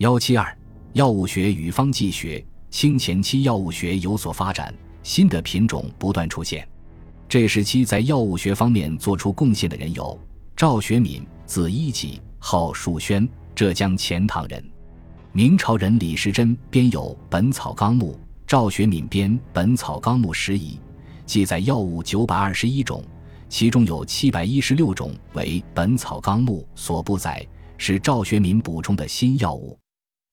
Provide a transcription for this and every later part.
幺七二，药物学与方剂学。清前期药物学有所发展，新的品种不断出现。这时期在药物学方面做出贡献的人有赵学敏，字一己，号树轩，浙江钱塘人。明朝人李时珍编有《本草纲目》，赵学敏编《本草纲目拾遗》，记载药物九百二十一种，其中有七百一十六种为《本草纲目》所不载，是赵学敏补充的新药物。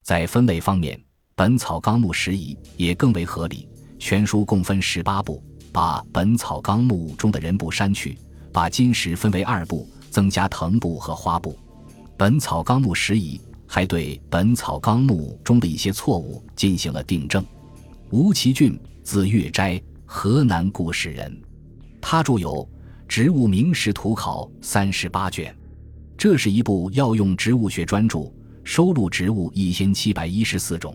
在分类方面，《本草纲目拾遗》也更为合理。全书共分十八部，把《本草纲目》中的人部删去，把金石分为二部，增加藤部和花部。《本草纲目拾遗》。还对《本草纲目》中的一些错误进行了订正。吴其俊，字月斋，河南固始人。他著有《植物名实图考》三十八卷，这是一部药用植物学专著，收录植物一千七百一十四种。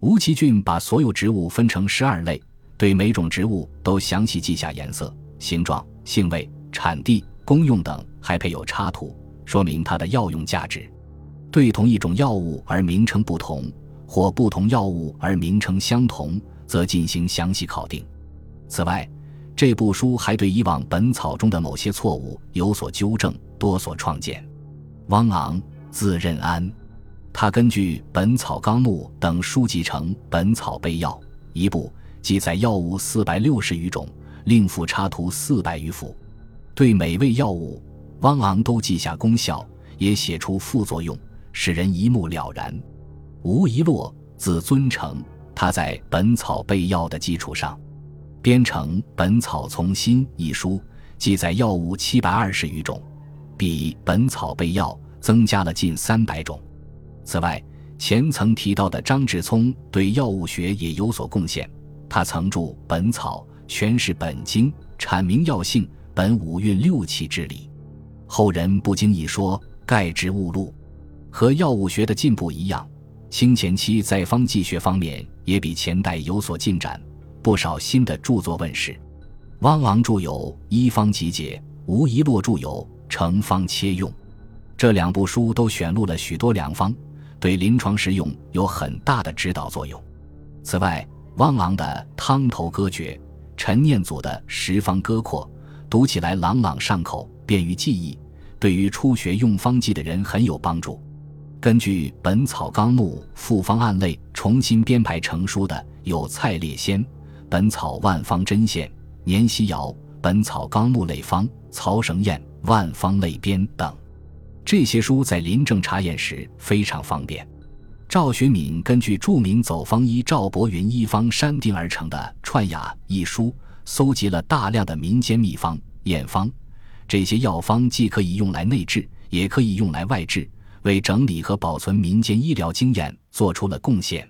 吴其俊把所有植物分成十二类，对每种植物都详细记下颜色、形状、性味、产地、功用等，还配有插图，说明它的药用价值。对同一种药物而名称不同，或不同药物而名称相同，则进行详细考定。此外，这部书还对以往本草中的某些错误有所纠正，多所创建。汪昂，字任安，他根据《本草纲目》等书籍成《本草备药》一部，记载药物四百六十余种，另附插图四百余幅。对每味药物，汪昂都记下功效，也写出副作用。使人一目了然。吴一洛，字尊成，他在《本草备药》的基础上，编成《本草从新》一书，记载药物七百二十余种，比《本草备药》增加了近三百种。此外，前曾提到的张志聪对药物学也有所贡献，他曾著《本草》，诠释本经，阐明药性，本五运六气之理。后人不经一说，盖之误录。和药物学的进步一样，清前期在方剂学方面也比前代有所进展，不少新的著作问世。汪昂著有《医方集解》，吴一洛著有《成方切用》，这两部书都选录了许多良方，对临床实用有很大的指导作用。此外，汪昂的《汤头歌诀》，陈念祖的《十方歌括》，读起来朗朗上口，便于记忆，对于初学用方剂的人很有帮助。根据《本草纲目》复方案类重新编排成书的有《蔡烈仙》《本草万方针线》《年希尧》《本草纲目类方》《曹绳彦万方类编》等。这些书在临证查验时非常方便。赵学敏根据著名走方医赵伯云医方删定而成的《串雅》一书，搜集了大量的民间秘方、验方。这些药方既可以用来内治，也可以用来外治。为整理和保存民间医疗经验做出了贡献。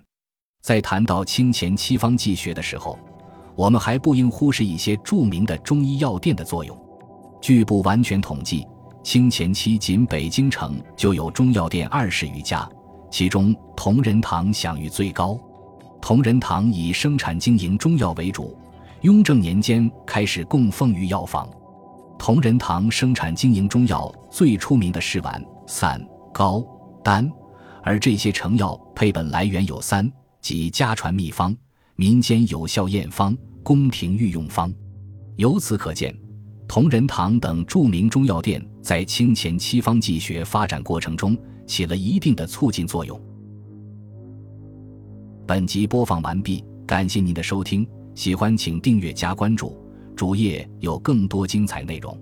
在谈到清前七方剂学的时候，我们还不应忽视一些著名的中医药店的作用。据不完全统计，清前期仅北京城就有中药店二十余家，其中同仁堂享誉最高。同仁堂以生产经营中药为主，雍正年间开始供奉于药房。同仁堂生产经营中药最出名的是丸、散。膏、丹，而这些成药配本来源有三，即家传秘方、民间有效验方、宫廷御用方。由此可见，同仁堂等著名中药店在清前七方剂学发展过程中起了一定的促进作用。本集播放完毕，感谢您的收听，喜欢请订阅加关注，主页有更多精彩内容。